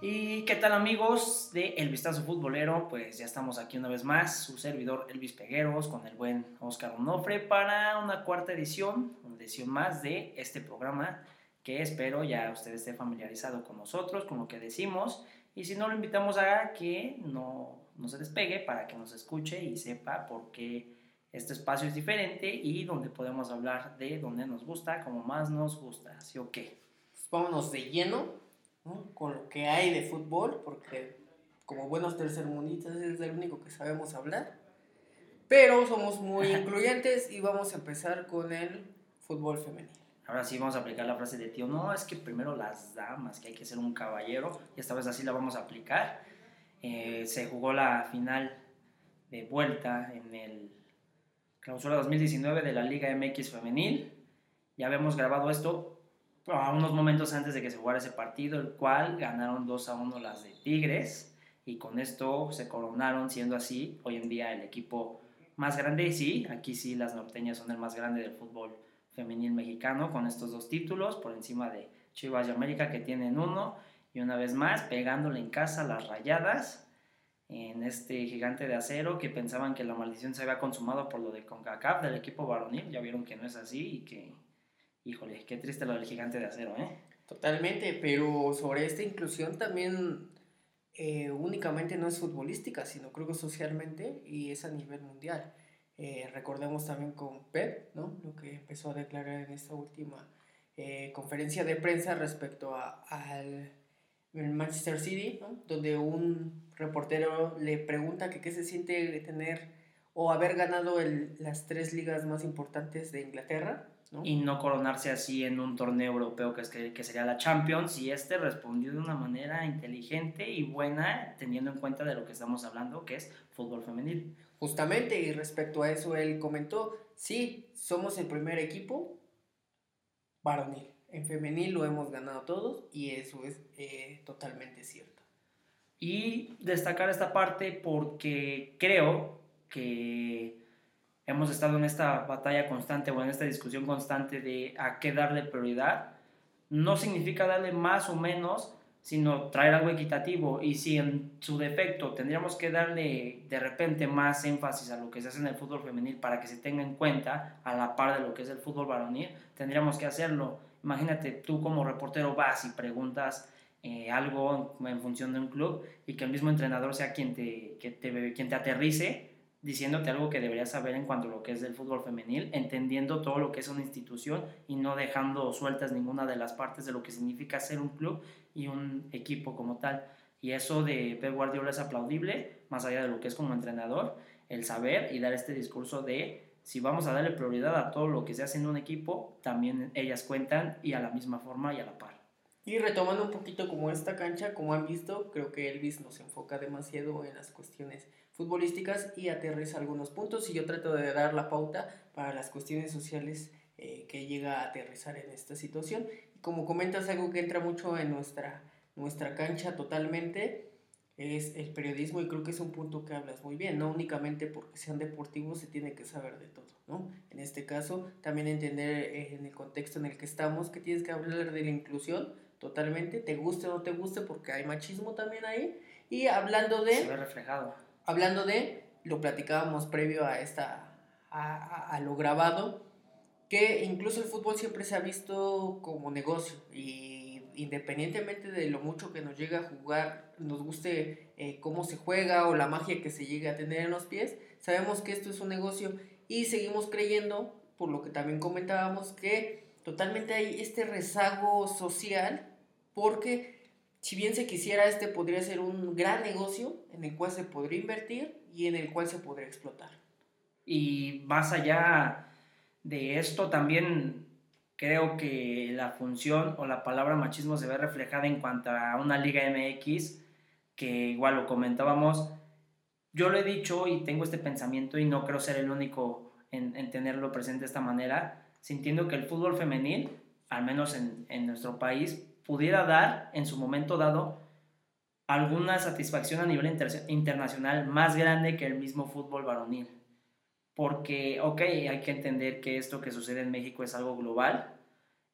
¿Y qué tal amigos de El Vistazo Futbolero? Pues ya estamos aquí una vez más, su servidor Elvis Pegueros con el buen Oscar Onofre para una cuarta edición, una edición más de este programa que espero ya usted esté familiarizado con nosotros, con lo que decimos y si no lo invitamos a que no, no se despegue para que nos escuche y sepa por qué este espacio es diferente y donde podemos hablar de donde nos gusta, como más nos gusta, ¿sí o qué? Pues vámonos de lleno ¿no? con lo que hay de fútbol, porque como buenos tercermundistas es el único que sabemos hablar. Pero somos muy incluyentes y vamos a empezar con el fútbol femenino. Ahora sí vamos a aplicar la frase de tío, no, es que primero las damas, que hay que ser un caballero, y esta vez así la vamos a aplicar. Eh, se jugó la final de vuelta en el clausura 2019 de la Liga MX Femenil. Ya habíamos grabado esto a unos momentos antes de que se jugara ese partido, el cual ganaron 2 a 1 las de Tigres y con esto se coronaron siendo así hoy en día el equipo más grande. Sí, aquí sí las norteñas son el más grande del fútbol femenil mexicano con estos dos títulos por encima de Chivas y América que tienen uno y una vez más pegándole en casa las rayadas en este gigante de acero que pensaban que la maldición se había consumado por lo de CONCACAF del equipo varonil, ya vieron que no es así y que, híjole, qué triste lo del gigante de acero, ¿eh? Totalmente, pero sobre esta inclusión también eh, únicamente no es futbolística, sino creo que socialmente y es a nivel mundial. Eh, recordemos también con Pep, ¿no? Lo que empezó a declarar en esta última eh, conferencia de prensa respecto a, al Manchester City, ¿no? Donde un reportero le pregunta que qué se siente tener o haber ganado las tres ligas más importantes de Inglaterra. ¿No? Y no coronarse así en un torneo europeo que, es que, que, sería la Champions. Y este respondió de una manera inteligente y buena, teniendo en cuenta de lo que estamos hablando, que es fútbol femenil. Justamente, y respecto a eso, él comentó: sí, somos el primer equipo varonil. En femenil lo hemos ganado todos, y eso es eh, totalmente cierto. Y destacar esta parte porque creo que hemos estado en esta batalla constante o en esta discusión constante de a qué darle prioridad. No significa darle más o menos, sino traer algo equitativo. Y si en su defecto tendríamos que darle de repente más énfasis a lo que se hace en el fútbol femenil para que se tenga en cuenta a la par de lo que es el fútbol varonil, tendríamos que hacerlo. Imagínate, tú como reportero vas y preguntas eh, algo en, en, función de un club y que el mismo entrenador sea quien te, que te, quien te aterrice diciéndote algo que deberías saber en cuanto a lo que es el fútbol femenil, entendiendo todo lo que es una institución y no dejando sueltas ninguna de las partes de lo que significa ser un club y un equipo como tal. Y eso de Pep Guardiola es aplaudible, más allá de lo que es como entrenador, el saber y dar este discurso de si vamos a darle prioridad a todo lo que se hace en un equipo, también ellas cuentan y a la misma forma y a la par. Y retomando un poquito como esta cancha, como han visto, creo que Elvis nos enfoca demasiado en las cuestiones futbolísticas y aterriza algunos puntos y yo trato de dar la pauta para las cuestiones sociales eh, que llega a aterrizar en esta situación. Como comentas, algo que entra mucho en nuestra, nuestra cancha totalmente es el periodismo y creo que es un punto que hablas muy bien, no únicamente porque sean deportivos se tiene que saber de todo, ¿no? En este caso, también entender eh, en el contexto en el que estamos que tienes que hablar de la inclusión totalmente, te guste o no te guste porque hay machismo también ahí y hablando de... Se ve reflejado hablando de, lo platicábamos previo a, esta, a, lo grabado, que incluso el fútbol siempre se ha visto como negocio y independientemente de lo mucho que nos llega a jugar, nos guste eh, cómo se juega o la magia que se llegue a tener en los pies, sabemos que esto es un negocio y seguimos creyendo, por lo que también comentábamos, que totalmente hay este rezago social porque si bien se quisiera, este podría ser un gran negocio en el cual se podría invertir y en el cual se podría explotar. Y más allá de esto, también creo que la función o la palabra machismo se ve reflejada en cuanto a una liga MX, que igual lo comentábamos. Yo lo he dicho y tengo este pensamiento y no creo ser el único en, en tenerlo presente de esta manera, sintiendo que el fútbol femenil, al menos en, en nuestro país, pudiera dar en su momento dado alguna satisfacción a nivel inter internacional más grande que el mismo fútbol varonil. porque, ok, hay que entender que esto que sucede en México es algo global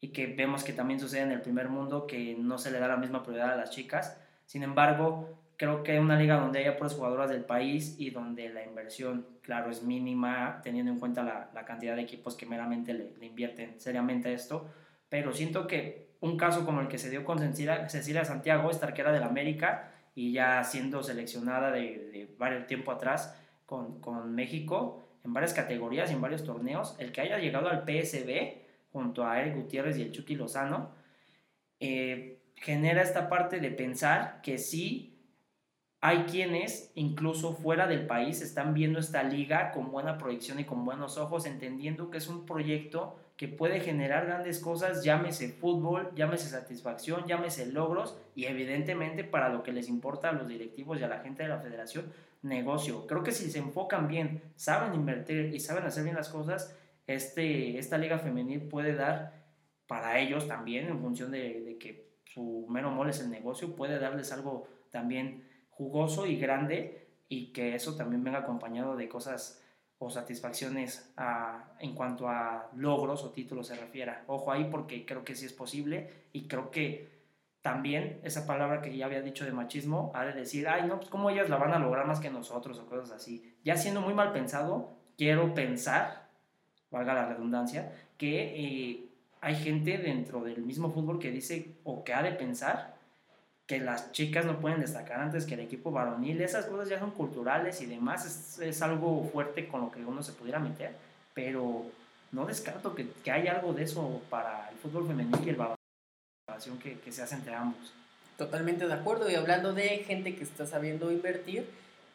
y que vemos que también sucede en el primer mundo, que no se le da la misma prioridad a las chicas. Sin embargo, creo que una liga donde haya puras jugadoras del país y donde la inversión, claro, es mínima, teniendo en cuenta la, la cantidad de equipos que meramente le, le, invierten seriamente a esto, pero siento que un caso como el que se dio con Cecilia, Cecilia Santiago, esta arquera del América, y ya siendo seleccionada de, varios tiempo atrás con, con México, en varias categorías y en varios torneos, el que haya llegado al PSB junto a Eric Gutiérrez y el Chucky Lozano, eh, genera esta parte de pensar que sí hay quienes, incluso fuera del país, están viendo esta liga con buena proyección y con buenos ojos, entendiendo que es un proyecto que puede generar grandes cosas, llámese fútbol, llámese satisfacción, llámese logros y evidentemente para lo que les importa a los directivos y a la gente de la federación, negocio. Creo que si se enfocan bien, saben invertir y saben hacer bien las cosas, este, esta liga femenil puede dar para ellos también, en función de, que su mero mole es el negocio, puede darles algo también jugoso y grande y que eso también venga acompañado de cosas o satisfacciones en cuanto a logros o títulos se refiera. Ojo ahí porque creo que sí es posible y creo que también esa palabra que ya había dicho de machismo ha de decir, ay, no, pues cómo ellas la van a lograr más que nosotros o cosas así. Ya siendo muy mal pensado, quiero pensar, valga la redundancia, que eh, hay gente dentro del mismo fútbol que dice o que ha de pensar que las chicas no pueden destacar antes que el equipo varonil. Esas cosas ya son culturales y demás. Es, es algo fuerte con lo que uno se pudiera meter, pero no descarto que, que hay algo de eso para el fútbol femenil y el varonil que, que, se hace entre ambos. Totalmente de acuerdo. Y hablando de gente que está sabiendo invertir,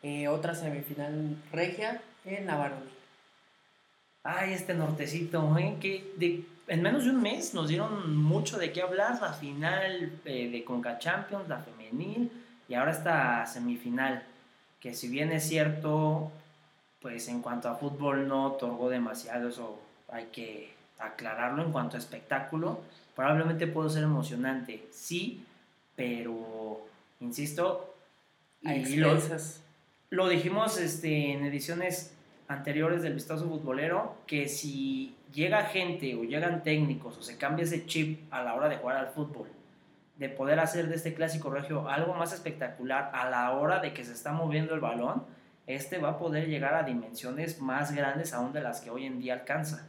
eh, otra semifinal regia en la varonil. Ay, este nortecito, ¿eh? que de, en menos de un mes nos dieron mucho de qué hablar. La final eh, de Conca Champions, la femenil, y ahora esta semifinal, que si bien es cierto, pues en cuanto a fútbol no otorgó demasiado, eso hay que aclararlo en cuanto a espectáculo Probablemente puedo ser emocionante, sí, pero, insisto, y lo, lo, dijimos este, en ediciones anteriores del vistazo futbolero, que si llega gente o llegan técnicos o se cambia ese chip a la hora de jugar al fútbol, de poder hacer de este clásico regio algo más espectacular a la hora de que se está moviendo el balón, este va a poder llegar a dimensiones más grandes aún de las que hoy en día alcanza.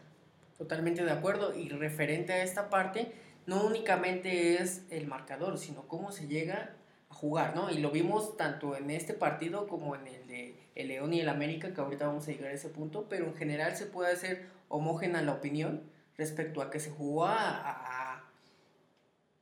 Totalmente de acuerdo. Y referente a esta parte, no únicamente es el marcador, sino cómo se llega a jugar, ¿no? Y lo vimos tanto en este partido como en el de el León y el América, que ahorita vamos a llegar a ese punto, pero en general se puede hacer homógena la opinión respecto a que se jugó a, a,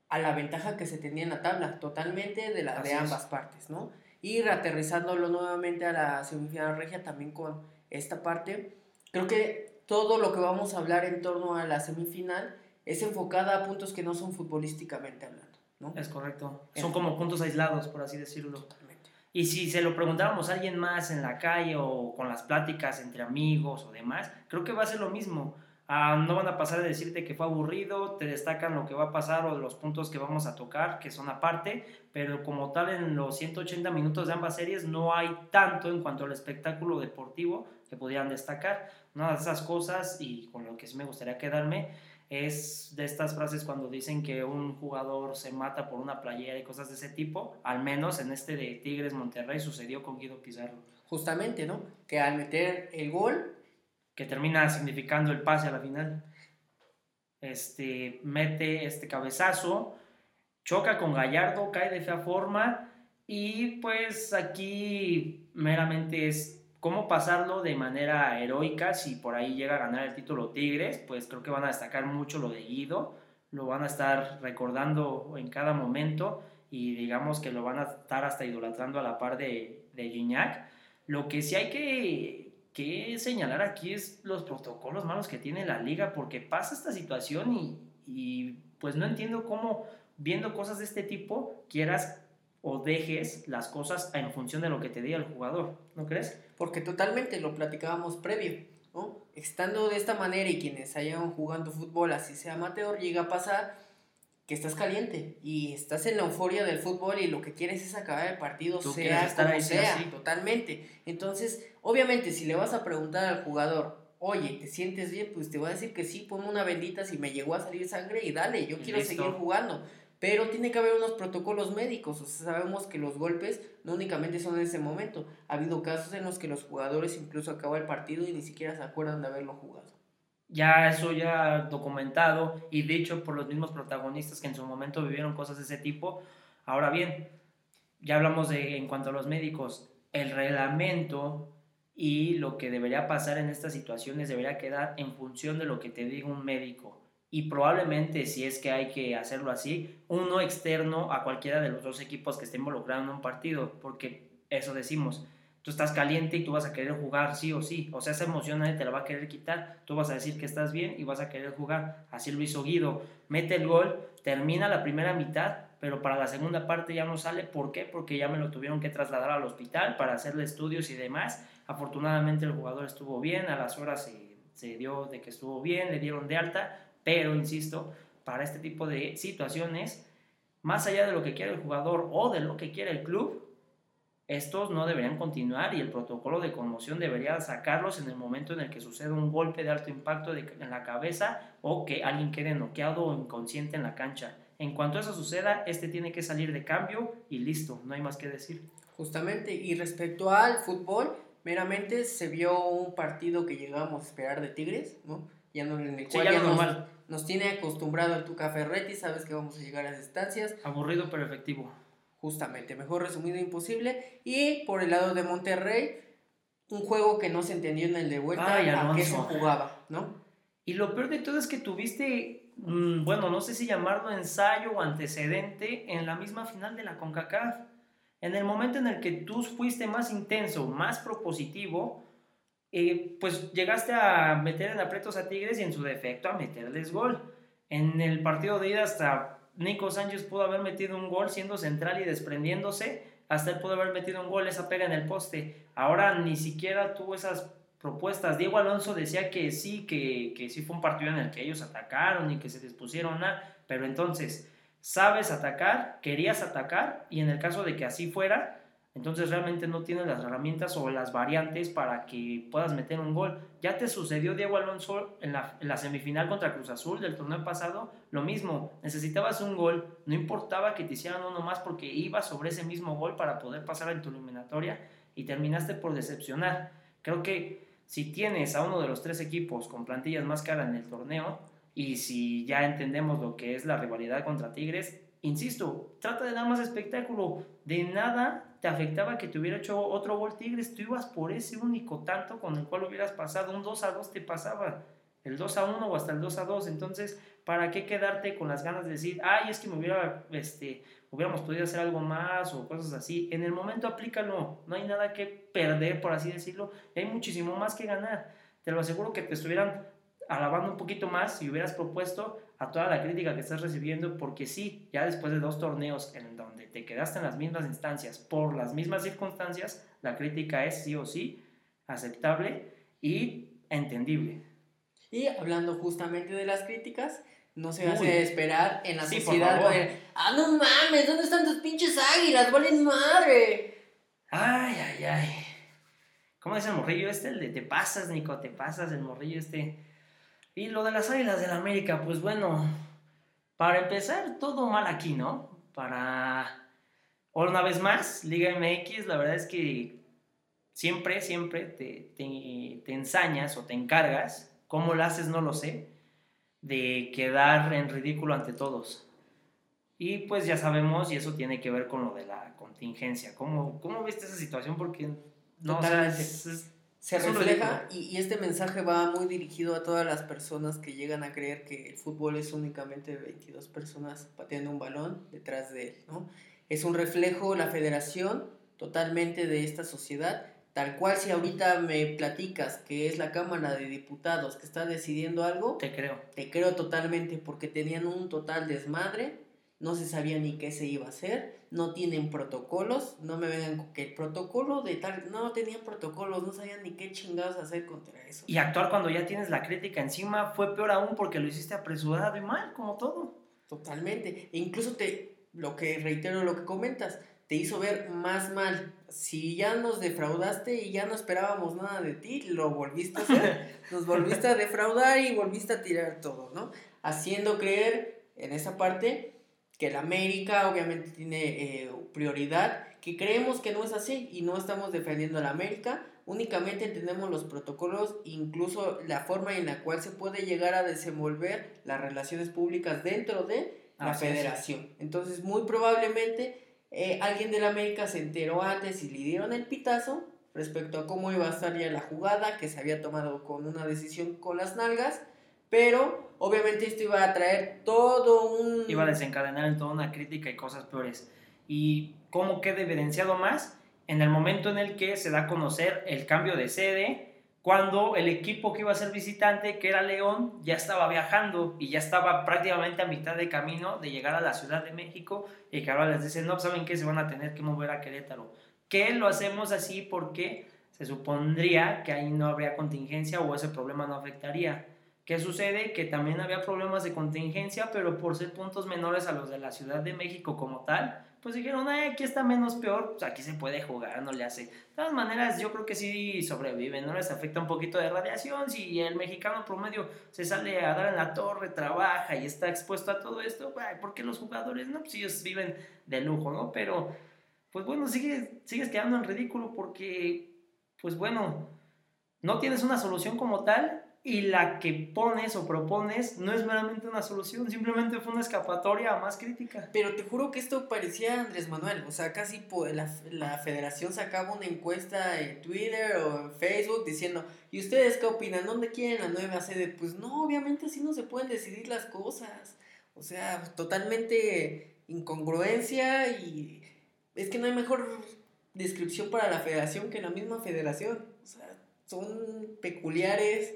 a la ventaja que se tenía en la tabla, totalmente de, la, de ambas partes, ¿no? Y reaterrizándolo nuevamente a la semifinal regia también con esta parte, creo que todo lo que vamos a hablar en torno a la semifinal es enfocada a puntos que no son futbolísticamente hablando. ¿no? Es correcto. Son como puntos aislados, por así decirlo. Y si se lo preguntáramos a alguien más en la calle o con las pláticas entre amigos o demás, creo que va a ser lo mismo. Ah, no van a pasar de decirte que fue aburrido, te destacan lo que va a pasar o los puntos que vamos a tocar, que son aparte, pero como tal en los 180 minutos de ambas series no hay tanto en cuanto al espectáculo deportivo que pudieran destacar. Una de esas cosas, y con lo que sí me gustaría quedarme, es de estas frases cuando dicen que un jugador se mata por una playera y cosas de ese tipo, al menos en este de Tigres Monterrey sucedió con Guido Pizarro. Justamente, ¿no? Que al meter el gol... Que termina significando el pase a la final. Este, mete este cabezazo, choca con Gallardo, cae de fea forma y pues aquí meramente es cómo pasarlo de manera heroica si por ahí llega a ganar el título Tigres, pues creo que van a destacar mucho lo de Guido, lo van a estar recordando en cada momento y digamos que lo van a estar hasta idolatrando a la par de, de Gignac. Lo que sí hay que, que, señalar aquí es los protocolos malos que tiene la liga, porque pasa esta situación y, y pues no entiendo cómo viendo cosas de este tipo quieras o dejes las cosas en función de lo que te diga el jugador, ¿no crees? Porque totalmente lo platicábamos previo, ¿no? Estando de esta manera y quienes hayan jugando fútbol así sea amateur, llega a pasar que estás caliente y estás en la euforia del fútbol y lo que quieres es acabar el partido, Tú sea estar como ahí, sea, sí. totalmente. Entonces, obviamente, si le vas a preguntar al jugador, oye, ¿te sientes bien? Pues te va a decir que sí, ponme una bendita si me llegó a salir sangre y dale, yo Y quiero listo. seguir jugando. Pero tiene que haber unos protocolos médicos, o sea, sabemos que los golpes no únicamente son en ese momento. Ha habido casos en los que los jugadores incluso acaban el partido y ni siquiera se acuerdan de haberlo jugado. ya eso ya documentado y dicho por los mismos protagonistas que en su momento vivieron cosas de ese tipo. Ahora bien, ya hablamos de en cuanto a los médicos, el reglamento y lo que debería pasar en estas situaciones debería quedar en función de lo que te diga un médico. Y probablemente, si es que hay que hacerlo así, uno externo a cualquiera de los dos equipos que esté involucrado en un partido, porque eso decimos, tú estás caliente y tú vas a querer jugar sí o sí. O sea, esa emoción nadie te la va a querer quitar. Tú vas a decir que estás bien y vas a querer jugar. Así lo hizo Guido. Mete el gol, termina la primera mitad, pero para la segunda parte ya no sale. ¿Por qué? Porque ya me lo tuvieron que trasladar al hospital para hacerle estudios y demás. Afortunadamente el jugador estuvo bien, a las horas se, se dio de que estuvo bien, le dieron de alta, pero insisto, para este tipo de situaciones, más allá de lo que quiere el jugador o de lo que quiere el club, estos no deberían continuar y el protocolo de conmoción debería sacarlos en el momento en el que sucede un golpe de alto impacto en la cabeza o que alguien quede noqueado o inconsciente en la cancha. En cuanto eso suceda, este tiene que salir de cambio y listo, no hay más que decir. Justamente, y respecto al fútbol, meramente se vio un partido que llegamos a esperar de Tigres, ¿no? Ya no en el Sí, cual ya ya nos, normal. nos tiene acostumbrado el Tuca Ferretti, sabes que vamos a llegar a las estancias, Aburrido pero efectivo. justamente, mejor resumido imposible. Y por el lado de Monterrey, un juego que no se entendió en el de vuelta Ay, a qué se jugaba, ¿no? Y lo peor de todo es que tuviste, mm, bueno, no sé si llamarlo ensayo o antecedente en la misma final de la CONCACAF. En el momento en el que tú fuiste más intenso, más propositivo, eh, pues llegaste a meter en aprietos a Tigres y en su defecto a meterles gol. En el partido de ida hasta Nico Sánchez pudo haber metido un gol siendo central y desprendiéndose, hasta él pudo haber metido un gol, esa pega en el poste. Ahora ni siquiera tuvo esas propuestas. Diego Alonso decía que sí, que, que sí fue un partido en el que ellos atacaron y que se dispusieron a, pero entonces, sabes atacar, querías atacar y en el caso de que así fuera, entonces realmente no tienes las herramientas o las variantes para que puedas meter un gol. Ya te sucedió Diego Alonso en la, en la semifinal contra Cruz Azul del torneo pasado, lo mismo, necesitabas un gol, no importaba que te hicieran uno más porque ibas sobre ese mismo gol para poder pasar en tu eliminatoria y terminaste por decepcionar. Creo que si tienes a uno de los tres equipos con plantillas más caras en el torneo y si ya entendemos lo que es la rivalidad contra Tigres, insisto, trata de dar más espectáculo. De nada te afectaba que te hubiera hecho otro gol Tigres, tú ibas por ese único tanto con el cual hubieras pasado, un 2 a 2 te pasaba, el 2 a 1 o hasta el 2 a 2, entonces, ¿para qué quedarte con las ganas de decir, ay, es que me hubiera, este, hubiéramos podido hacer algo más o cosas así? En el momento aplícalo, no hay nada que perder, por así decirlo, hay muchísimo más que ganar. Te lo aseguro que te estuvieran alabando un poquito más si hubieras propuesto a toda la crítica que estás recibiendo, porque sí, ya después de dos torneos en donde te quedaste en las mismas instancias por las mismas circunstancias, la crítica es sí o sí aceptable y entendible. Y hablando justamente de las críticas, no se Uy. hace esperar en la Sí, sociedad. de, ah, no mames, ¿dónde están tus pinches águilas? ¡Valen madre! Ay, ay, ay. ¿Cómo es el morrillo este? El de te pasas, Nico, te pasas, el morrillo este. Y lo de las águilas del América, pues bueno, para empezar, todo mal aquí, ¿no? Para. Una vez más, Liga MX, la verdad es que siempre, siempre te, te, te ensañas o te encargas, cómo lo haces no lo sé, de quedar en ridículo ante todos. Y pues ya sabemos, y eso tiene que ver con lo de la contingencia. ¿Cómo, cómo viste esa situación? Porque no, o sea, Totalmente. es- es- Se refleja y, y este mensaje va muy dirigido a todas las personas que llegan a creer que el fútbol es únicamente 22 personas pateando un balón detrás de él, ¿no? Es un reflejo, la federación, totalmente de esta sociedad, tal cual si ahorita me platicas que es la Cámara de Diputados que está decidiendo algo, te creo. te creo totalmente porque tenían un total desmadre, no se sabía ni qué se iba a hacer, no tienen protocolos, no me vengan con que el protocolo de tal, no tenían protocolos, no sabían ni qué chingados hacer contra eso. Y actuar cuando ya tienes la crítica encima fue peor aún porque lo hiciste apresurado y mal, como todo. Totalmente. E incluso te, lo que reitero, lo que comentas, te hizo ver más mal. Si ya nos defraudaste y ya no esperábamos nada de ti, lo volviste a hacer. nos volviste a defraudar y volviste a tirar todo, ¿no? Haciendo creer en esa parte que la América obviamente tiene eh, prioridad, que creemos que no es así y no estamos defendiendo a la América, únicamente entendemos los protocolos, incluso la forma en la cual se puede llegar a desenvolver las relaciones públicas dentro de la federación. Entonces, muy probablemente eh, alguien de la América se enteró antes y le dieron el pitazo respecto a cómo iba a estar ya la jugada, que se había tomado con una decisión con las nalgas, pero obviamente esto iba a traer todo un... Iba a desencadenar en toda una crítica y cosas peores. ¿Y cómo queda evidenciado más? en el momento en el que se da a conocer el cambio de sede, cuando el equipo que iba a ser visitante, que era León, ya estaba viajando y ya estaba prácticamente a mitad de camino de llegar a la Ciudad de México y que ahora les dicen, no, ¿saben qué? Se van a tener que mover a Querétaro. ¿Qué lo hacemos así? Porque se supondría que ahí no habría contingencia o ese problema no afectaría. ¿Qué sucede? Que también había problemas de contingencia, pero por ser puntos menores a los de la Ciudad de México como tal, pues dijeron, aquí está menos peor, pues aquí se puede jugar, no le hace. De todas maneras, yo creo que sí sobreviven, no les afecta un poquito de radiación. Si el mexicano promedio se sale a dar en la torre, trabaja y está expuesto a todo esto, ¿por qué los jugadores no? Pues ellos viven de lujo, ¿no? Pero, pues bueno, sigues, sigues quedando en ridículo porque, pues bueno, no tienes una solución como tal y la que pones o propones no es meramente una solución, simplemente fue una escapatoria más crítica. Pero te juro que esto parecía Andrés Manuel, o sea, casi la, la federación sacaba una encuesta en Twitter o en Facebook diciendo, ¿y ustedes qué opinan? ¿Dónde quieren la nueva sede? Pues no, obviamente así no se pueden decidir las cosas. O sea, totalmente incongruencia y es que no hay mejor descripción para la federación que la misma federación. O sea, son peculiares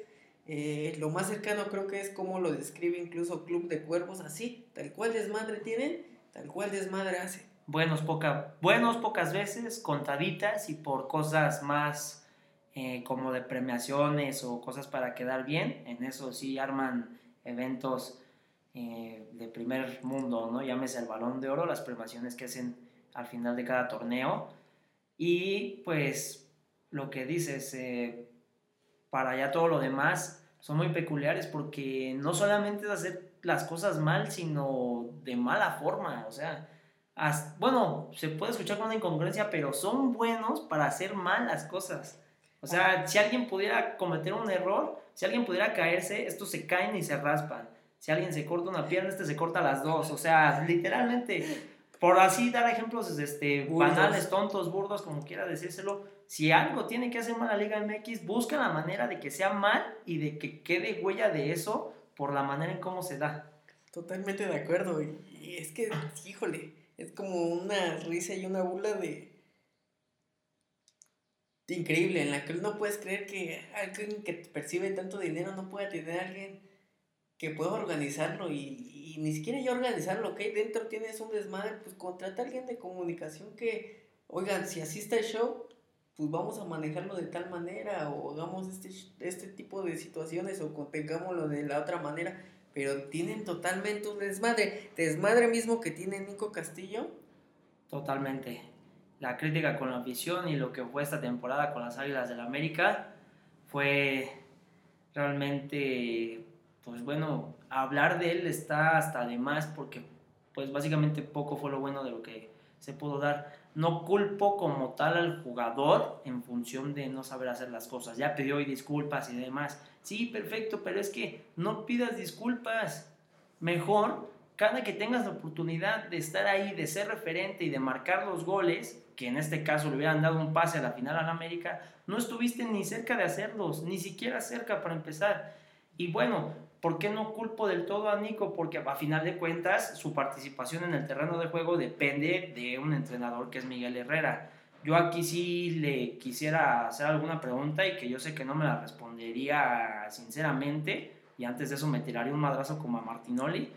eh, lo más cercano creo que es como lo describe incluso Club de Cuervos, así, tal cual desmadre tienen, tal cual desmadre hace. Buenos, poca, buenos pocas veces, contaditas y por cosas más eh, como de premiaciones o cosas para quedar bien, en eso sí arman eventos eh, de primer mundo, ¿no? Llámese el balón de oro, las premiaciones que hacen al final de cada torneo. Y pues lo que dices, para ya todo lo demás son muy peculiares porque no solamente es hacer las cosas mal, sino de mala forma, o sea, bueno, se puede escuchar con una incongruencia, pero son buenos para hacer mal las cosas. O sea, si alguien pudiera cometer un error, si alguien pudiera caerse, estos se caen y se raspan. Si alguien se corta una pierna, este se corta las dos. O sea, literalmente, por así dar ejemplos este, banales, tontos, burdos, como quiera decírselo, si algo tiene que hacer mal la Liga MX, busca la manera de que sea mal y de que quede huella de eso por la manera en cómo se da. Totalmente de acuerdo. Y, es que, híjole, es como una risa y una bula de, increíble, en la que no puedes creer que alguien que percibe tanto dinero no pueda tener a alguien que pueda organizarlo y, y ni siquiera ya organizarlo, ¿ok? Dentro tienes un desmadre, pues contrata a alguien de comunicación que, oigan, si asiste el show, pues vamos a manejarlo de tal manera o hagamos este, este tipo de situaciones o contengámoslo de la otra manera, pero tienen totalmente un desmadre, desmadre mismo que tiene Nico Castillo. Totalmente. La crítica con la afición y lo que fue esta temporada con las Águilas del la América fue realmente, pues bueno, hablar de él está hasta de más porque pues básicamente poco fue lo bueno de lo que se pudo dar no culpo como tal al jugador en función de no saber hacer las cosas. Ya pidió hoy disculpas y demás. Sí, perfecto, pero es que no pidas disculpas. Mejor, cada que tengas la oportunidad de estar ahí, de ser referente y de marcar los goles, que en este caso le hubieran dado un pase a la final a la América, no estuviste ni cerca de hacerlos, ni siquiera cerca para empezar. Y bueno, ¿Por qué no culpo del todo a Nico? Porque a final de cuentas su participación en el terreno de juego depende de un entrenador que es Miguel Herrera. Yo aquí sí le quisiera hacer alguna pregunta y que yo sé que no me la respondería sinceramente y antes de eso me tiraría un madrazo como a Martinoli.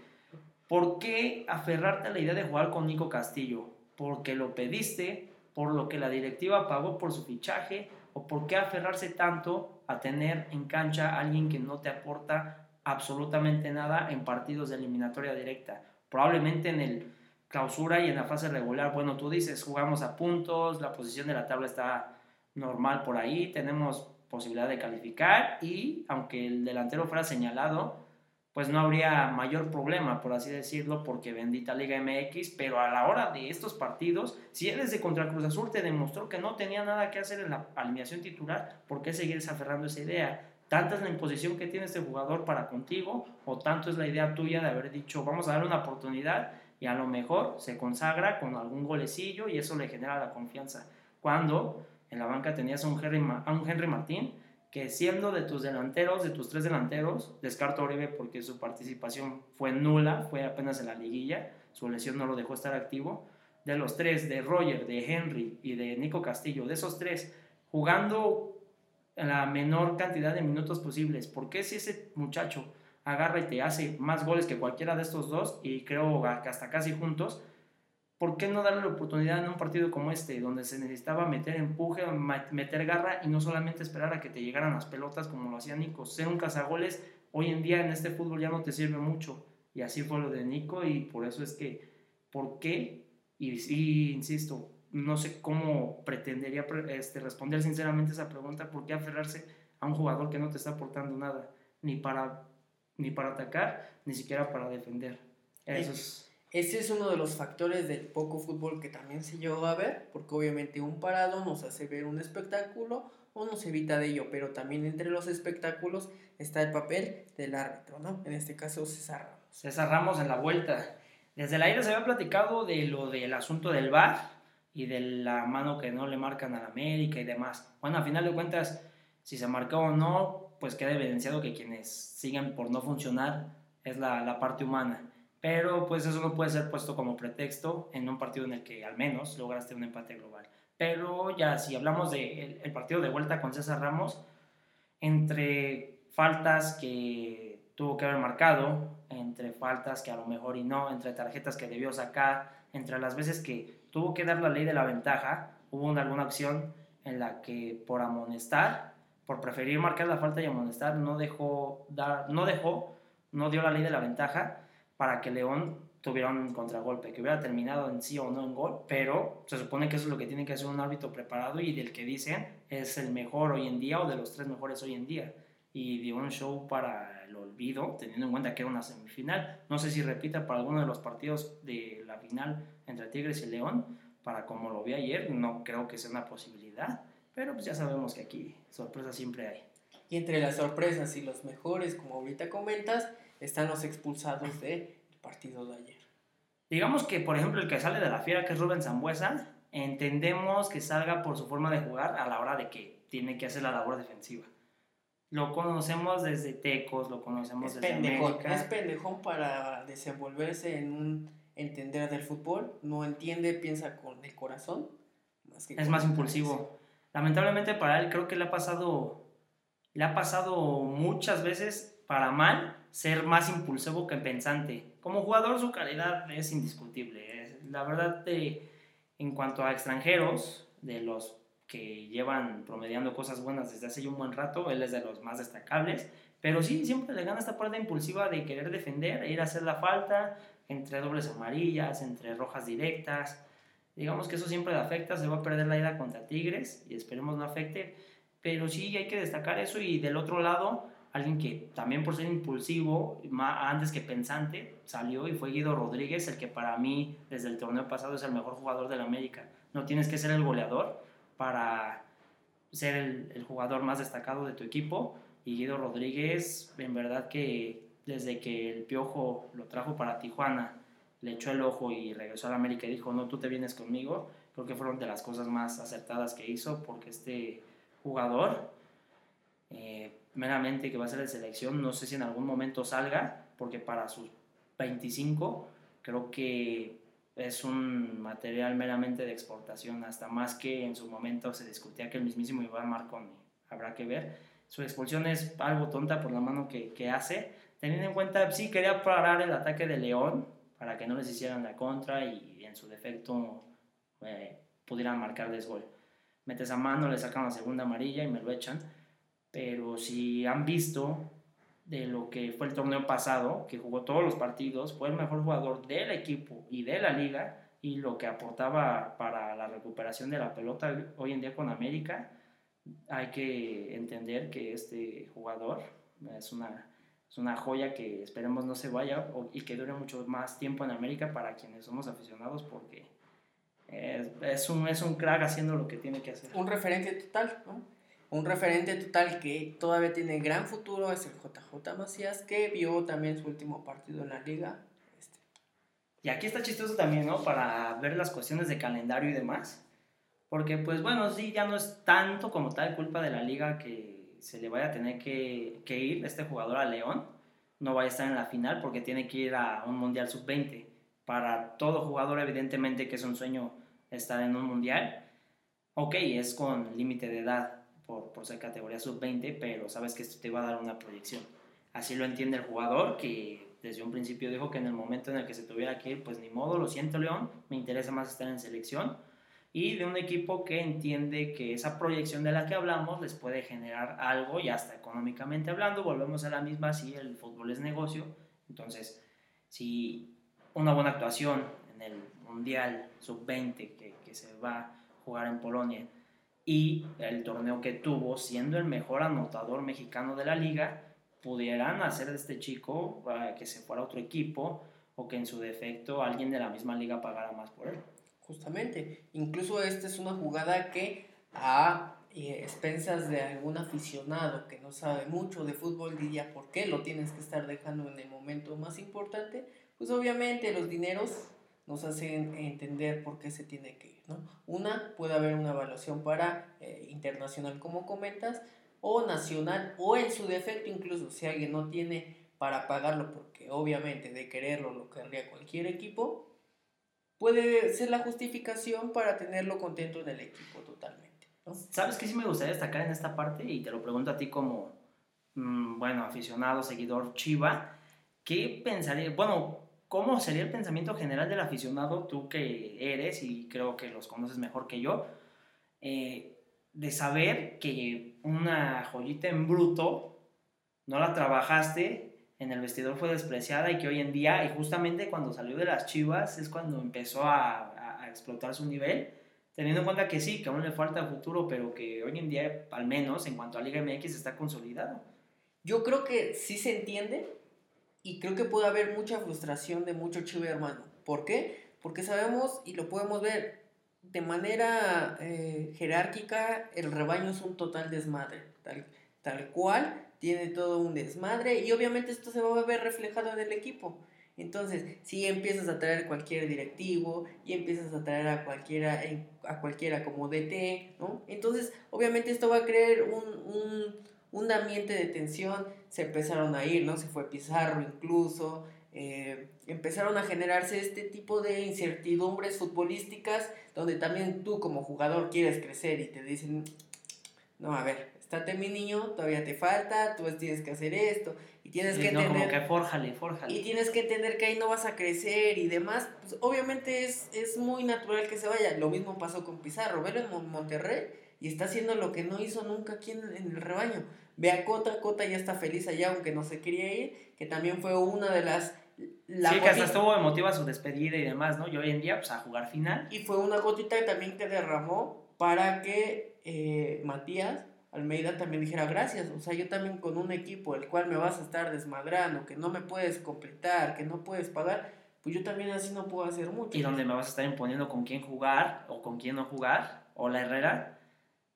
¿Por qué aferrarte a la idea de jugar con Nico Castillo? ¿Porque lo pediste? ¿Por lo que la directiva pagó por su fichaje? ¿O por qué aferrarse tanto a tener en cancha a alguien que no te aporta absolutamente nada en partidos de eliminatoria directa. probablemente en el clausura y en la fase regular, bueno, tú dices, jugamos a puntos, la posición de la tabla está normal por ahí, tenemos posibilidad de calificar y aunque el delantero fuera señalado, pues no habría mayor problema, por así decirlo, porque bendita Liga MX, pero a la hora de estos partidos, si él desde contra Cruz Azul te demostró que no tenía nada que hacer en la alineación titular, ¿por qué seguir aferrando esa idea? Tanta es la imposición que tiene este jugador para contigo, o tanto es la idea tuya de haber dicho, vamos a darle una oportunidad y a lo mejor se consagra con algún golecillo y eso le genera la confianza. Cuando en la banca tenías a un Henry, a un Henry Martín, que siendo de tus delanteros, de tus tres delanteros, descarto a Oribe porque su participación fue nula, fue apenas en la liguilla, su lesión no lo dejó estar activo. De los tres, de Roger, de Henry y de Nico Castillo, de esos tres, jugando la menor cantidad de minutos posibles, porque si ese muchacho agarra y te hace más goles que cualquiera de estos dos, y creo que hasta casi juntos, ¿por qué no darle la oportunidad en un partido como este, donde se necesitaba meter empuje, meter garra y no solamente esperar a que te llegaran las pelotas como lo hacía Nico? Ser un cazagoles hoy en día en este fútbol ya no te sirve mucho. Y así fue lo de Nico y por eso es que, ¿por qué? Y, sí, insisto, no sé cómo pretendería este, responder sinceramente esa pregunta, ¿por qué aferrarse a un jugador que no te está aportando nada? Ni para, ni para atacar, ni siquiera para defender. Eso es ese es uno de los factores del poco fútbol que también se llegó a ver, porque obviamente un parado nos hace ver un espectáculo o nos evita de ello, pero también entre los espectáculos está el papel del árbitro, ¿no? En este caso César Ramos. César Ramos en la vuelta. Desde el aire se había platicado de lo del asunto del VAR y de la mano que no le marcan al América y demás. Bueno, a final de cuentas, si se marcó o no, pues queda evidenciado que quienes siguen por no funcionar es la, la parte humana pero pues eso no puede ser puesto como pretexto en un partido en el que al menos lograste un empate global. Pero ya si hablamos del de el partido de vuelta con César Ramos, entre faltas que tuvo que haber marcado, entre faltas que a lo mejor y no, entre tarjetas que debió sacar, entre las veces que tuvo que dar la ley de la ventaja, hubo una, alguna acción en la que por amonestar, por preferir marcar la falta y amonestar, no dejó, dar, no dejó, no dio la ley de la ventaja para que León tuviera un contragolpe, que hubiera terminado en sí o no en gol, pero se supone que eso es lo que tiene que hacer un árbitro preparado y del que dicen es el mejor hoy en día o de los tres mejores hoy en día. Y dio un show para el olvido, teniendo en cuenta que era una semifinal. No sé si repita para alguno de los partidos de la final entre Tigres y León, para como lo vi ayer, no creo que sea una posibilidad, pero pues ya sabemos que aquí sorpresas siempre hay. Y entre las sorpresas y los mejores, como ahorita comentas, están los expulsados del partido de ayer. Digamos que, por ejemplo, el que sale de la fiera, que es Rubén Zambuesa, entendemos que salga por su forma de jugar a la hora de que tiene que hacer la labor defensiva. Lo conocemos desde Tecos, lo conocemos desde pendejón, Es pendejón para desenvolverse en un entender del fútbol. No entiende, piensa con el corazón. es más impulsivo. Lamentablemente para él creo que le ha pasado, le ha pasado muchas veces para mal ser más impulsivo que pensante. Como jugador su calidad es indiscutible. La verdad, en cuanto a extranjeros, de los que llevan promediando cosas buenas desde hace un buen rato, él es de los más destacables. Pero sí, siempre le gana esta parte impulsiva de querer defender, ir a hacer la falta, entre dobles amarillas, entre rojas directas. Digamos que eso siempre le afecta, se va a perder la ida contra Tigres y esperemos no afecte. Pero sí hay que destacar eso y del otro lado, alguien que también por ser impulsivo, antes que pensante, salió y fue Guido Rodríguez, el que para mí desde el torneo pasado es el mejor jugador del América. No tienes que ser el goleador para ser el, jugador más destacado de tu equipo. Y Guido Rodríguez, en verdad que desde que el Piojo lo trajo para Tijuana, le echó el ojo y regresó al América y dijo, no, tú te vienes conmigo, creo que fueron de las cosas más acertadas que hizo, porque este jugador... Eh, meramente que va a ser de selección, no sé si en algún momento salga, porque para sus 25 creo que es un material meramente de exportación, hasta más que en su momento se discutía que el mismísimo Iván Marconi, habrá que ver. Su expulsión es algo tonta por la mano que, que hace, teniendo en cuenta, sí, quería parar el ataque de León para que no les hicieran la contra y en su defecto eh, pudieran marcarles gol. Metes a mano, le sacan la segunda amarilla y me lo echan pero si han visto de lo que fue el torneo pasado, que jugó todos los partidos, fue el mejor jugador del equipo y de la liga, y lo que aportaba para la recuperación de la pelota hoy en día con América, hay que entender que este jugador es una, es una joya que esperemos no se vaya y que dure mucho más tiempo en América para quienes somos aficionados porque es, es, un, es un crack haciendo lo que tiene que hacer. Un referente total, ¿no? Un referente total que todavía tiene gran futuro es el JJ Macías, que vio también su último partido en la liga. Este. Y aquí está chistoso también, ¿no? Para ver las cuestiones de calendario y demás. Porque, pues bueno, sí, ya no es tanto como tal culpa de la liga que se le vaya a tener que, que ir este jugador a León. No vaya a estar en la final porque tiene que ir a un Mundial Sub-20. Para todo jugador, evidentemente, que es un sueño estar en un Mundial. Ok, es con límite de edad por, por ser categoría sub-20, pero sabes que esto te va a dar una proyección. Así lo entiende el jugador, que desde un principio dijo que en el momento en el que se tuviera que ir, pues ni modo, lo siento León, me interesa más estar en selección. Y de un equipo que entiende que esa proyección de la que hablamos les puede generar algo y hasta económicamente hablando, volvemos a la misma, si el fútbol es negocio, entonces si una buena actuación en el Mundial Sub-20 que, que se va a jugar en Polonia y el torneo que tuvo, siendo el mejor anotador mexicano de la liga, pudieran hacer de este chico que se fuera a otro equipo o que en su defecto alguien de la misma liga pagara más por él. Justamente, incluso esta es una jugada que a eh, expensas de algún aficionado que no sabe mucho de fútbol diría por qué lo tienes que estar dejando en el momento más importante, pues obviamente los dineros nos hacen entender por qué se tiene que ir. ¿no? Una, puede haber una evaluación para eh, internacional, como comentas, o nacional, o en su defecto incluso, si alguien no tiene para pagarlo, porque obviamente de quererlo lo querría cualquier equipo, puede ser la justificación para tenerlo contento en el equipo totalmente. ¿Sabes qué sí me gustaría destacar en esta parte? Y te lo pregunto a ti como, mmm, bueno, aficionado, seguidor Chiva, ¿qué pensaría? Bueno, ¿Cómo sería el pensamiento general del aficionado, tú que eres y creo que los conoces mejor que yo, eh, de saber que una joyita en bruto no la trabajaste, en el vestidor fue despreciada y que hoy en día, y justamente cuando salió de las chivas, es cuando empezó a, a explotar su nivel, teniendo en cuenta que sí, que aún le falta futuro, pero que hoy en día, al menos en cuanto a Liga MX, está consolidado. Yo creo que sí se entiende, y creo que puede haber mucha frustración de mucho chivo hermano. ¿Por qué? Porque sabemos y lo podemos ver de manera eh, jerárquica, el rebaño es un total desmadre, tal, tal cual, tiene todo un desmadre y obviamente esto se va a ver reflejado en el equipo. Entonces, si empiezas a traer cualquier directivo y empiezas a traer a cualquiera, a cualquiera como DT, ¿no? Entonces, obviamente esto va a crear un, un un ambiente de tensión, se empezaron a ir, ¿no? Se fue Pizarro incluso, eh, empezaron a generarse este tipo de incertidumbres futbolísticas donde también tú como jugador quieres crecer y te dicen, no, a ver, estate mi niño, todavía te falta, tú tienes que hacer esto y tienes Sí, que no, entender... como que fórjale, fórjale. Y tienes que entender que ahí no vas a crecer y demás. Pues obviamente es, es muy natural que se vaya. Lo mismo pasó con Pizarro. Velo en Mon- Monterrey y está haciendo lo que no hizo nunca aquí en, en el rebaño. Ve a Cota, Cota ya está feliz allá, aunque no se quería ir, que también fue una de las... La sí, que hasta estuvo emotiva su despedida y demás, ¿no? Y hoy en día, pues a jugar final. Y fue una gotita también que derramó para que eh, Matías Almeida también dijera gracias. O sea, yo también con un equipo el cual me vas a estar desmadrando, que no me puedes completar, que no puedes pagar, pues yo también así no puedo hacer mucho. Y donde me vas a estar imponiendo con quién jugar o con quién no jugar, o la Herrera,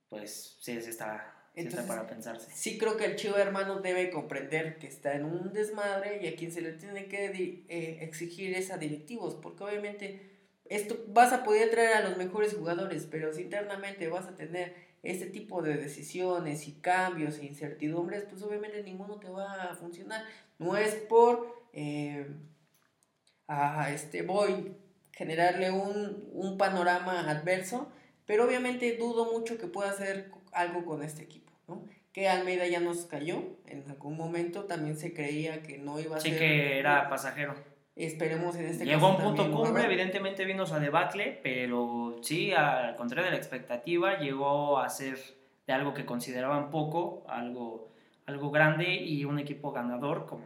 pues sí, sí está, Entonces, para pensarse. Sí creo que el chivo hermano debe comprender que está en un desmadre y a quien se le tiene que eh, exigir es a directivos, porque obviamente esto vas a poder traer a los mejores jugadores, pero si internamente vas a tener este tipo de decisiones y cambios e incertidumbres, pues obviamente ninguno te va a funcionar. No es por eh, a este voy generarle un, un panorama adverso, pero obviamente dudo mucho que pueda hacer algo con este equipo, ¿no? Que Almeida ya nos cayó en algún momento, también se creía que no iba a Sí ser... que era pasajero. Esperemos en este Llegó a un caso punto cumbre, evidentemente vino su debacle, pero sí, al contrario de la expectativa, llegó a ser de algo que consideraban poco, algo, algo grande y un equipo ganador como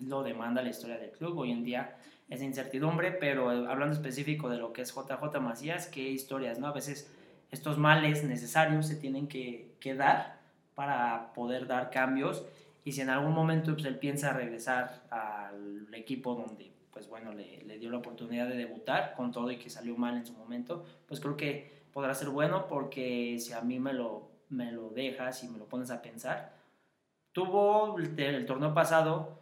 lo demanda la historia del club. Hoy en día es incertidumbre, pero hablando específico de lo que es JJ Macías, qué historias, ¿no? A veces estos males necesarios se tienen que, que dar para poder dar cambios y si en algún momento pues, él piensa regresar al equipo donde pues bueno le, le, dio la oportunidad de debutar con todo y que salió mal en su momento pues creo que podrá ser bueno porque si a mí me lo, me lo dejas y me lo pones a pensar tuvo el, el torneo pasado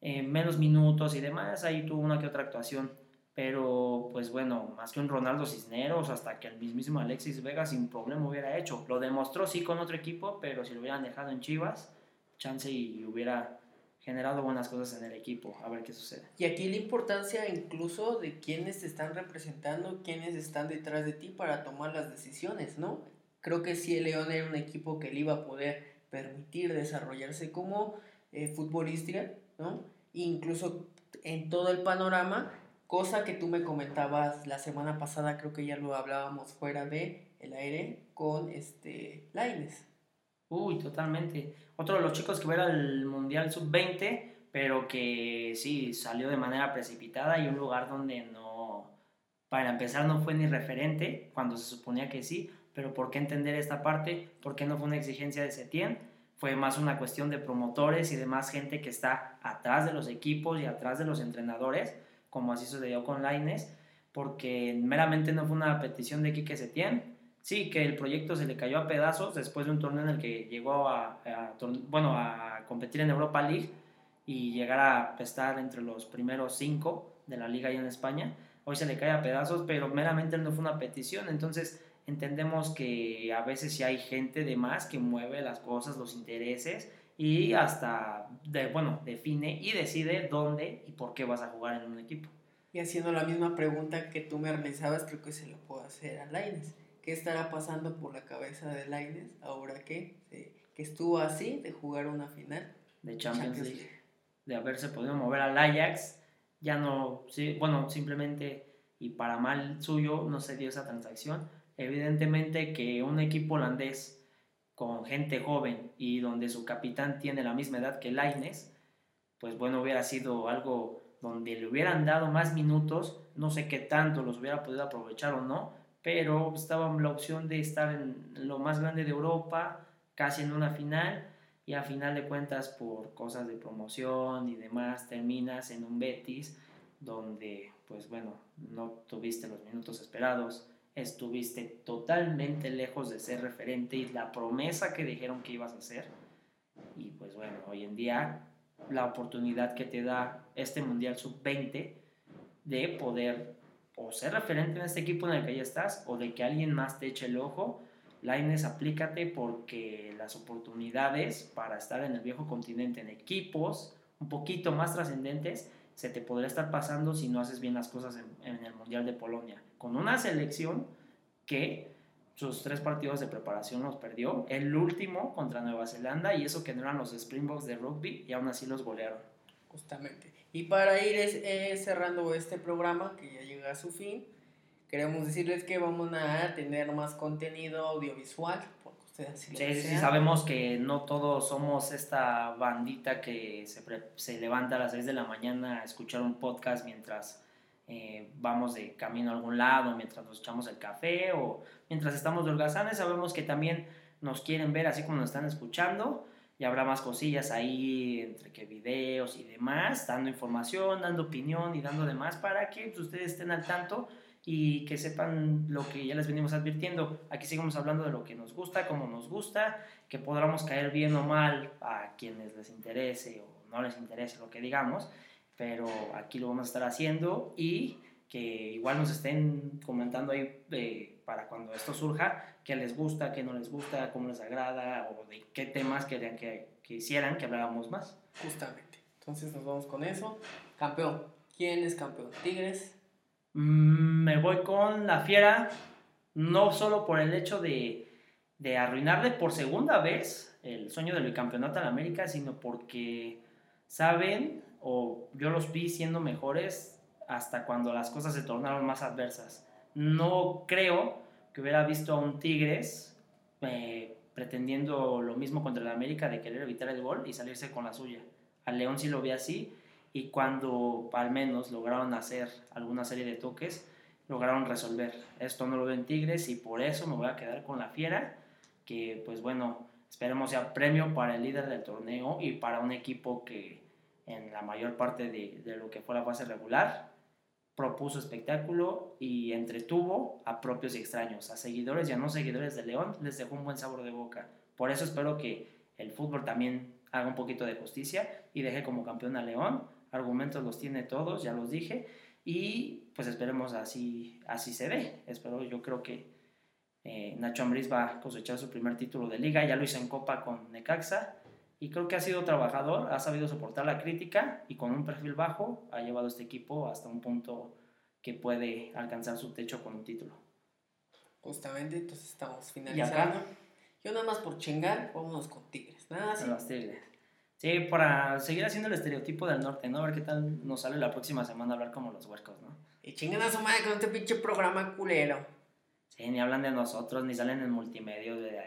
eh, menos minutos y demás, ahí tuvo una que otra actuación. Pero, pues bueno, más que un Ronaldo Cisneros, hasta que el mismísimo Alexis Vega sin problema hubiera hecho. Lo demostró sí con otro equipo, pero si lo hubieran dejado en Chivas, chance y hubiera generado buenas cosas en el equipo. A ver qué sucede. Y aquí la importancia incluso de quienes te están representando, quienes están detrás de ti para tomar las decisiones, ¿no? Creo que sí, el León era un equipo que le iba a poder permitir desarrollarse como eh, futbolista ¿no? Incluso en todo el panorama, cosa que tú me comentabas la semana pasada, creo que ya lo hablábamos fuera de el aire con este Laines. Uy, totalmente. Otro de los chicos que era el Mundial Sub-20, pero que sí salió de manera precipitada y un lugar donde no, para empezar, no fue ni referente, cuando se suponía que sí, pero ¿por qué entender esta parte? ¿Por qué no fue una exigencia de Setién? fue más una cuestión de promotores y de más gente que está atrás de los equipos y atrás de los entrenadores, como así sucedió con Laines, porque meramente no fue una petición de Quique Setién. Sí, que el proyecto se le cayó a pedazos después de un torneo en el que llegó a, bueno, a competir en Europa League y llegar a estar entre los primeros cinco de la liga ahí en España. Hoy se le cae a pedazos, pero meramente no fue una petición. Entonces, entendemos que a veces sí hay gente de más que mueve las cosas, los intereses y hasta, de, bueno, define y decide dónde y por qué vas a jugar en un equipo. Y haciendo la misma pregunta que tú me realizabas, creo que se lo puedo hacer a Laines. ¿Qué estará pasando por la cabeza de Laines ahora que, que estuvo así de jugar una final de Champions, League? De haberse podido mover al Ajax, ya no, sí, bueno, simplemente y para mal suyo no se dio esa transacción. Evidentemente que un equipo holandés con gente joven y donde su capitán tiene la misma edad que Laines, pues bueno, hubiera sido algo donde le hubieran dado más minutos, no sé qué tanto los hubiera podido aprovechar o no, pero estaba la opción de estar en lo más grande de Europa, casi en una final, y a final de cuentas por cosas de promoción y demás terminas en un Betis donde pues bueno, no tuviste los minutos esperados, estuviste totalmente lejos de ser referente y la promesa que dijeron que ibas a hacer. Y pues bueno, hoy en día la oportunidad que te da este Mundial Sub-20 de poder o ser referente en este equipo en el que ya estás o de que alguien más te eche el ojo, Laines, aplícate porque las oportunidades para estar en el viejo continente en equipos un poquito más trascendentes se te podría estar pasando si no haces bien las cosas en, en el Mundial de Polonia con una selección que sus tres partidos de preparación los perdió. El último contra Nueva Zelanda y eso que no eran los Springboks de rugby y aún así los golearon. Justamente. Y para ir eh, cerrando este programa que ya llega a su fin, queremos decirles que vamos a tener más contenido audiovisual. Sí, sí, sabemos que no todos somos esta bandita que se, se levanta a las 6 de la mañana a escuchar un podcast mientras eh, vamos de camino a algún lado mientras nos echamos el café o mientras estamos de holgazanes, sabemos que también nos quieren ver así como nos están escuchando y habrá más cosillas ahí entre que videos y demás, dando información, dando opinión y dando demás para que pues, ustedes estén al tanto y que sepan lo que ya les venimos advirtiendo. Aquí seguimos hablando de lo que nos gusta, como nos gusta, que podamos caer bien o mal a quienes les interese o no les interese lo que digamos pero aquí lo vamos a estar haciendo y que igual nos estén comentando ahí eh, para cuando esto surja, qué les gusta, qué no les gusta, cómo les agrada o de qué temas querían que, quisieran que habláramos más. Justamente. Entonces nos vamos con eso. Campeón. ¿Quién es campeón? ¿Tigres? Mm, me voy con la Fiera, no solo por el hecho de, de arruinarle por segunda vez el sueño del campeonato en América, sino porque saben o yo los vi siendo mejores hasta cuando las cosas se tornaron más adversas. No creo que hubiera visto a un Tigres eh, pretendiendo lo mismo contra el América de querer evitar el gol y salirse con la suya. Al León sí lo vi así y cuando al menos lograron hacer alguna serie de toques, lograron resolver. Esto no lo veo en Tigres y por eso me voy a quedar con la Fiera, que pues bueno, esperemos sea premio para el líder del torneo y para un equipo que en la mayor parte de, de lo que fue la fase regular propuso espectáculo y entretuvo a propios y extraños, a seguidores y a no seguidores de León, les dejó un buen sabor de boca. Por eso espero que el fútbol también haga un poquito de justicia y deje como campeón a León. Argumentos los tiene todos, ya los dije, y pues esperemos así, así se dé. Espero, yo creo que eh, Nacho Ambriz va a cosechar su primer título de liga, ya lo hizo en Copa con Necaxa, y creo que ha sido trabajador, ha sabido soportar la crítica y con un perfil bajo ha llevado este equipo hasta un punto que puede alcanzar su techo con un título. Justamente, entonces estamos finalizando. Yo nada más por chingar, vámonos con Tigres. Nada así. Los Tigres. Sí, para seguir haciendo el estereotipo del norte, ¿no? A ver qué tal nos sale la próxima semana hablar como los huercos, ¿no? Y chingan a su madre con este pinche programa culero. Sí, ni hablan de nosotros, ni salen en multimedia de